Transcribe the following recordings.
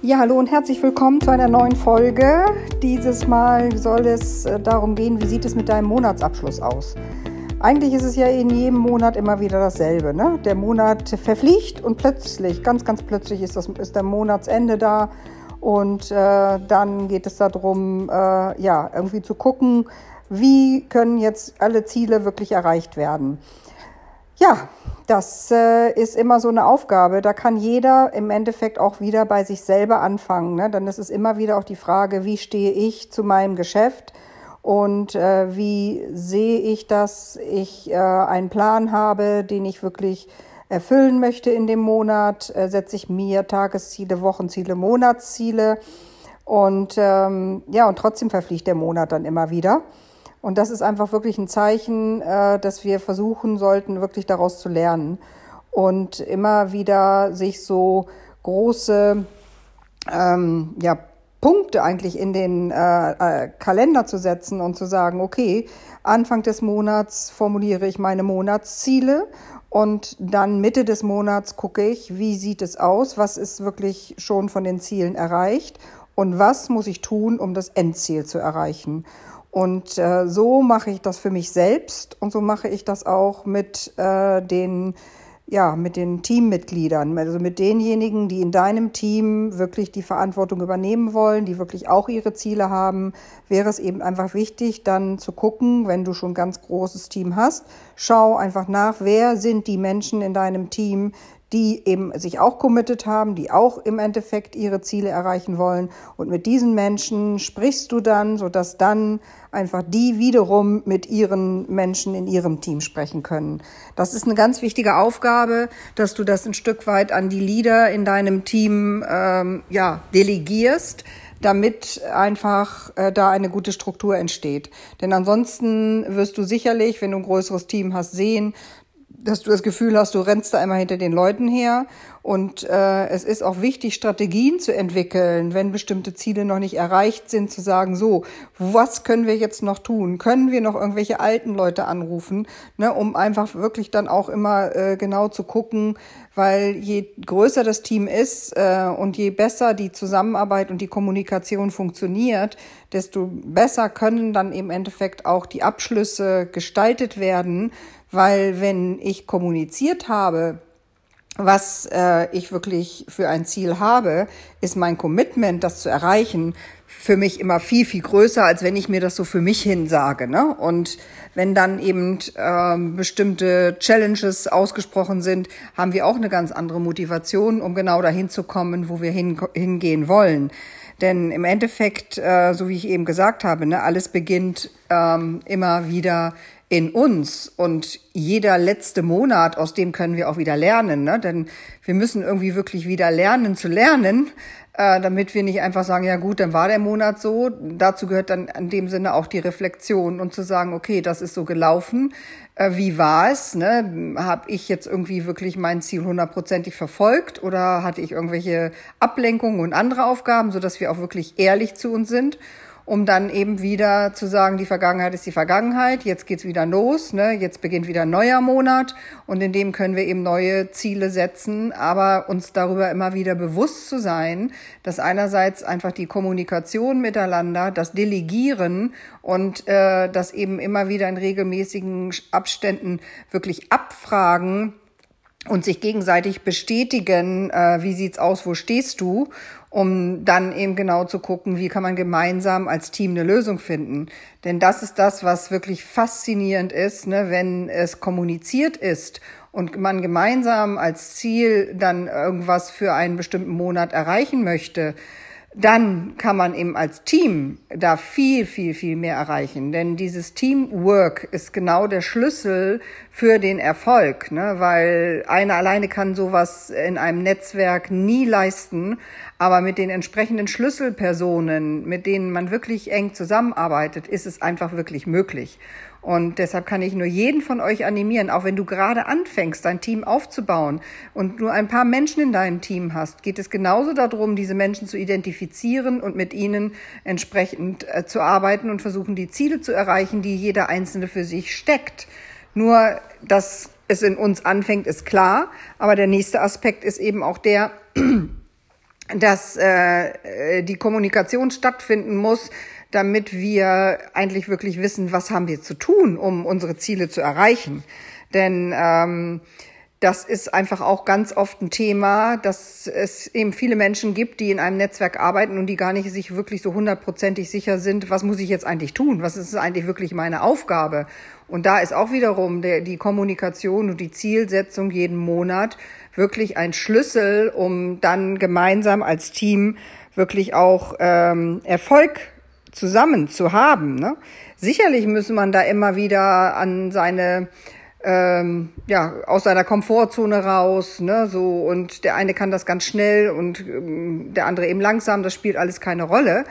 Ja, hallo und herzlich willkommen zu einer neuen Folge. Dieses Mal soll es äh, darum gehen, wie sieht es mit deinem Monatsabschluss aus? Eigentlich ist es ja in jedem Monat immer wieder dasselbe. Ne? Der Monat verfliegt und plötzlich, ganz, ganz plötzlich ist, das, ist der Monatsende da. Und äh, dann geht es darum, äh, ja, irgendwie zu gucken, wie können jetzt alle Ziele wirklich erreicht werden. Ja, das äh, ist immer so eine Aufgabe. Da kann jeder im Endeffekt auch wieder bei sich selber anfangen. Ne? Dann ist es immer wieder auch die Frage, wie stehe ich zu meinem Geschäft und äh, wie sehe ich, dass ich äh, einen Plan habe, den ich wirklich erfüllen möchte in dem Monat. Äh, setze ich mir Tagesziele, Wochenziele, Monatsziele und ähm, ja, und trotzdem verfliegt der Monat dann immer wieder. Und das ist einfach wirklich ein Zeichen, äh, dass wir versuchen sollten, wirklich daraus zu lernen und immer wieder sich so große ähm, ja, Punkte eigentlich in den äh, äh, Kalender zu setzen und zu sagen, okay, Anfang des Monats formuliere ich meine Monatsziele und dann Mitte des Monats gucke ich, wie sieht es aus, was ist wirklich schon von den Zielen erreicht und was muss ich tun, um das Endziel zu erreichen. Und äh, so mache ich das für mich selbst und so mache ich das auch mit äh, den ja, mit den Teammitgliedern, also mit denjenigen, die in deinem Team wirklich die Verantwortung übernehmen wollen, die wirklich auch ihre Ziele haben, wäre es eben einfach wichtig, dann zu gucken, wenn du schon ein ganz großes Team hast, schau einfach nach, wer sind die Menschen in deinem Team, die eben sich auch committed haben, die auch im Endeffekt ihre Ziele erreichen wollen. Und mit diesen Menschen sprichst du dann, sodass dann einfach die wiederum mit ihren Menschen in ihrem Team sprechen können. Das ist eine ganz wichtige Aufgabe, dass du das ein Stück weit an die Leader in deinem Team ähm, ja, delegierst damit einfach äh, da eine gute Struktur entsteht. Denn ansonsten wirst du sicherlich, wenn du ein größeres Team hast, sehen, dass du das Gefühl hast, du rennst da einmal hinter den Leuten her. Und äh, es ist auch wichtig, Strategien zu entwickeln, wenn bestimmte Ziele noch nicht erreicht sind, zu sagen, so, was können wir jetzt noch tun? Können wir noch irgendwelche alten Leute anrufen, ne, um einfach wirklich dann auch immer äh, genau zu gucken, weil je größer das Team ist äh, und je besser die Zusammenarbeit und die Kommunikation funktioniert, desto besser können dann im Endeffekt auch die Abschlüsse gestaltet werden weil wenn ich kommuniziert habe, was äh, ich wirklich für ein Ziel habe, ist mein Commitment, das zu erreichen, für mich immer viel, viel größer, als wenn ich mir das so für mich hin sage. Ne? Und wenn dann eben ähm, bestimmte Challenges ausgesprochen sind, haben wir auch eine ganz andere Motivation, um genau dahin zu kommen, wo wir hin, hingehen wollen. Denn im Endeffekt, äh, so wie ich eben gesagt habe, ne, alles beginnt ähm, immer wieder in uns und jeder letzte Monat, aus dem können wir auch wieder lernen, ne? denn wir müssen irgendwie wirklich wieder lernen zu lernen, äh, damit wir nicht einfach sagen, ja gut, dann war der Monat so. Dazu gehört dann in dem Sinne auch die Reflexion und zu sagen, okay, das ist so gelaufen. Äh, wie war es? Ne? Habe ich jetzt irgendwie wirklich mein Ziel hundertprozentig verfolgt oder hatte ich irgendwelche Ablenkungen und andere Aufgaben, so dass wir auch wirklich ehrlich zu uns sind? Um dann eben wieder zu sagen, die Vergangenheit ist die Vergangenheit, jetzt geht's wieder los, ne? jetzt beginnt wieder ein neuer Monat und in dem können wir eben neue Ziele setzen, aber uns darüber immer wieder bewusst zu sein, dass einerseits einfach die Kommunikation miteinander, das Delegieren und äh, das eben immer wieder in regelmäßigen Abständen wirklich abfragen, und sich gegenseitig bestätigen, äh, wie sieht's aus, wo stehst du, um dann eben genau zu gucken, wie kann man gemeinsam als Team eine Lösung finden. Denn das ist das, was wirklich faszinierend ist, ne, wenn es kommuniziert ist und man gemeinsam als Ziel dann irgendwas für einen bestimmten Monat erreichen möchte dann kann man eben als Team da viel, viel, viel mehr erreichen. Denn dieses Teamwork ist genau der Schlüssel für den Erfolg, ne? weil einer alleine kann sowas in einem Netzwerk nie leisten. Aber mit den entsprechenden Schlüsselpersonen, mit denen man wirklich eng zusammenarbeitet, ist es einfach wirklich möglich. Und deshalb kann ich nur jeden von euch animieren, auch wenn du gerade anfängst, dein Team aufzubauen und nur ein paar Menschen in deinem Team hast, geht es genauso darum, diese Menschen zu identifizieren und mit ihnen entsprechend äh, zu arbeiten und versuchen, die Ziele zu erreichen, die jeder Einzelne für sich steckt. Nur, dass es in uns anfängt, ist klar. Aber der nächste Aspekt ist eben auch der, dass äh, die Kommunikation stattfinden muss, damit wir eigentlich wirklich wissen, was haben wir zu tun, um unsere Ziele zu erreichen. Denn ähm, das ist einfach auch ganz oft ein Thema, dass es eben viele Menschen gibt, die in einem Netzwerk arbeiten und die gar nicht sich wirklich so hundertprozentig sicher sind, was muss ich jetzt eigentlich tun? Was ist eigentlich wirklich meine Aufgabe? Und da ist auch wiederum der, die Kommunikation und die Zielsetzung jeden Monat wirklich ein Schlüssel, um dann gemeinsam als Team wirklich auch ähm, Erfolg zusammen zu haben. Ne? Sicherlich muss man da immer wieder an seine ähm, ja aus seiner Komfortzone raus, ne, so und der eine kann das ganz schnell und ähm, der andere eben langsam. Das spielt alles keine Rolle.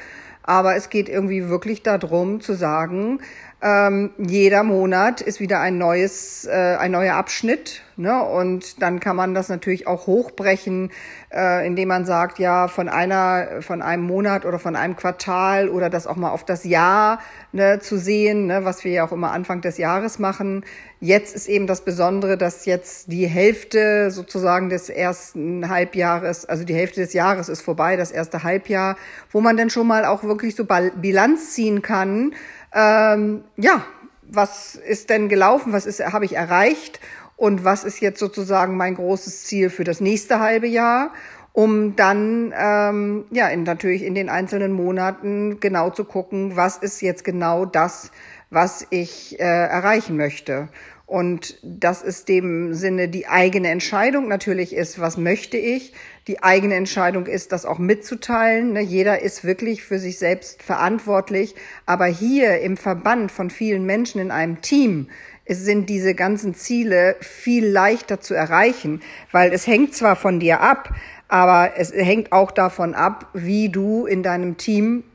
Aber es geht irgendwie wirklich darum zu sagen, ähm, jeder Monat ist wieder ein neues, äh, ein neuer Abschnitt, ne? Und dann kann man das natürlich auch hochbrechen, äh, indem man sagt, ja, von einer, von einem Monat oder von einem Quartal oder das auch mal auf das Jahr ne, zu sehen, ne, was wir ja auch immer Anfang des Jahres machen. Jetzt ist eben das Besondere, dass jetzt die Hälfte sozusagen des ersten Halbjahres, also die Hälfte des Jahres ist vorbei, das erste Halbjahr, wo man dann schon mal auch wirklich so Bilanz ziehen kann ähm, ja, was ist denn gelaufen, was habe ich erreicht und was ist jetzt sozusagen mein großes Ziel für das nächste halbe Jahr, um dann ähm, ja in, natürlich in den einzelnen Monaten genau zu gucken, was ist jetzt genau das, was ich äh, erreichen möchte. Und das ist dem Sinne die eigene Entscheidung natürlich ist, was möchte ich. Die eigene Entscheidung ist, das auch mitzuteilen. Ne? Jeder ist wirklich für sich selbst verantwortlich. Aber hier im Verband von vielen Menschen in einem Team sind diese ganzen Ziele viel leichter zu erreichen, weil es hängt zwar von dir ab, aber es hängt auch davon ab, wie du in deinem Team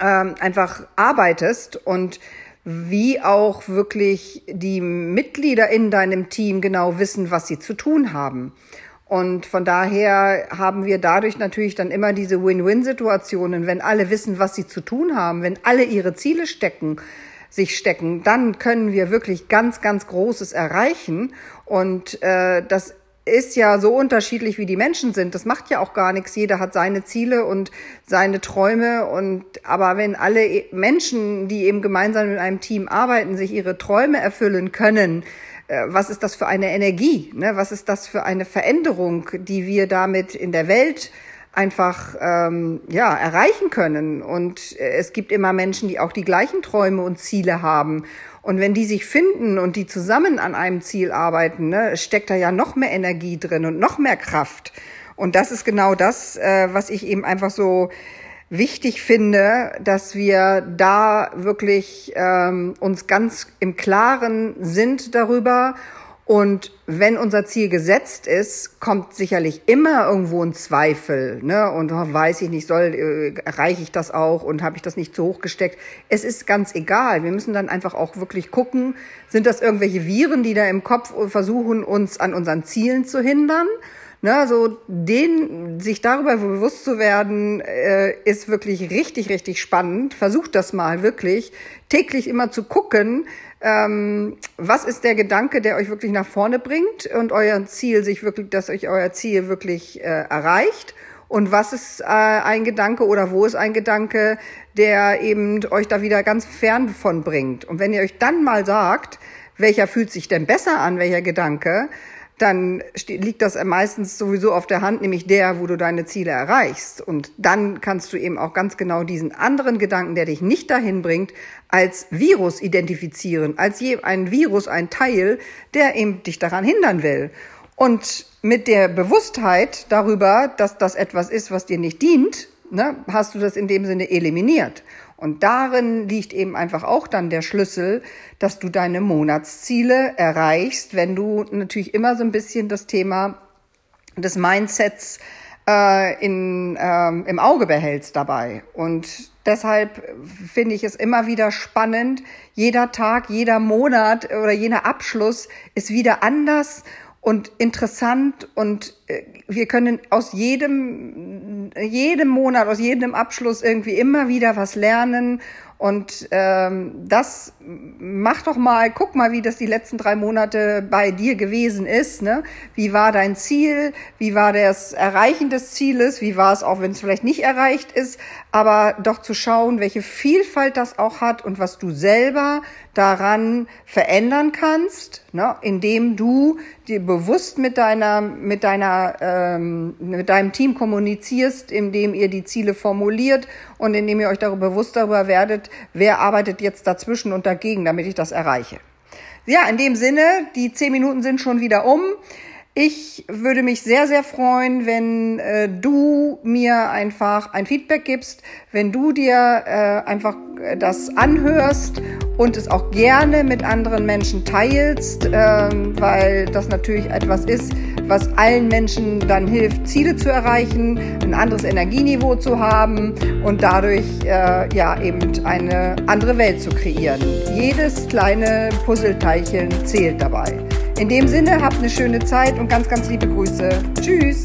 ähm, einfach arbeitest und wie auch wirklich die Mitglieder in deinem Team genau wissen, was sie zu tun haben. Und von daher haben wir dadurch natürlich dann immer diese Win-Win-Situationen, wenn alle wissen, was sie zu tun haben, wenn alle ihre Ziele stecken, sich stecken, dann können wir wirklich ganz, ganz Großes erreichen. Und äh, das ist ja so unterschiedlich, wie die Menschen sind. Das macht ja auch gar nichts. Jeder hat seine Ziele und seine Träume. Und aber wenn alle Menschen, die eben gemeinsam in einem Team arbeiten, sich ihre Träume erfüllen können, was ist das für eine Energie? Ne? Was ist das für eine Veränderung, die wir damit in der Welt einfach ähm, ja erreichen können? Und äh, es gibt immer Menschen, die auch die gleichen Träume und Ziele haben. Und wenn die sich finden und die zusammen an einem Ziel arbeiten, ne, steckt da ja noch mehr Energie drin und noch mehr Kraft. Und das ist genau das, äh, was ich eben einfach so wichtig finde, dass wir da wirklich ähm, uns ganz im Klaren sind darüber und wenn unser Ziel gesetzt ist, kommt sicherlich immer irgendwo ein Zweifel. Ne? Und oh, weiß ich nicht, soll äh, erreiche ich das auch und habe ich das nicht zu hoch gesteckt? Es ist ganz egal. Wir müssen dann einfach auch wirklich gucken, sind das irgendwelche Viren, die da im Kopf versuchen, uns an unseren Zielen zu hindern? Ne, so den, sich darüber bewusst zu werden, äh, ist wirklich richtig, richtig spannend. Versucht das mal wirklich, täglich immer zu gucken, ähm, was ist der Gedanke, der euch wirklich nach vorne bringt und euer Ziel sich wirklich, dass euch euer Ziel wirklich äh, erreicht. Und was ist äh, ein Gedanke oder wo ist ein Gedanke, der eben euch da wieder ganz fern von bringt? Und wenn ihr euch dann mal sagt, welcher fühlt sich denn besser an, welcher Gedanke, dann liegt das meistens sowieso auf der Hand, nämlich der, wo du deine Ziele erreichst. Und dann kannst du eben auch ganz genau diesen anderen Gedanken, der dich nicht dahin bringt, als Virus identifizieren, als je ein Virus, ein Teil, der eben dich daran hindern will. Und mit der Bewusstheit darüber, dass das etwas ist, was dir nicht dient, ne, hast du das in dem Sinne eliminiert. Und darin liegt eben einfach auch dann der Schlüssel, dass du deine Monatsziele erreichst, wenn du natürlich immer so ein bisschen das Thema des Mindsets äh, in, ähm, im Auge behältst dabei. Und deshalb finde ich es immer wieder spannend. Jeder Tag, jeder Monat oder jener Abschluss ist wieder anders und interessant und äh, wir können aus jedem, jedem Monat, aus jedem Abschluss irgendwie immer wieder was lernen Und ähm, das mach doch mal, guck mal, wie das die letzten drei Monate bei dir gewesen ist. Ne? Wie war dein Ziel? Wie war das Erreichen des Zieles? Wie war es auch, wenn es vielleicht nicht erreicht ist? Aber doch zu schauen, welche Vielfalt das auch hat und was du selber daran verändern kannst, ne? indem du dir bewusst mit deiner, mit deiner, ähm, mit deinem Team kommunizierst, indem ihr die Ziele formuliert und indem ihr euch darüber bewusst darüber werdet, wer arbeitet jetzt dazwischen und dagegen, damit ich das erreiche. Ja, in dem Sinne, die zehn Minuten sind schon wieder um. Ich würde mich sehr, sehr freuen, wenn äh, du mir einfach ein Feedback gibst, wenn du dir äh, einfach äh, das anhörst und es auch gerne mit anderen Menschen teilst, ähm, weil das natürlich etwas ist, was allen Menschen dann hilft, Ziele zu erreichen, ein anderes Energieniveau zu haben und dadurch äh, ja eben eine andere Welt zu kreieren. Jedes kleine Puzzleteilchen zählt dabei. In dem Sinne, habt eine schöne Zeit und ganz, ganz liebe Grüße. Tschüss!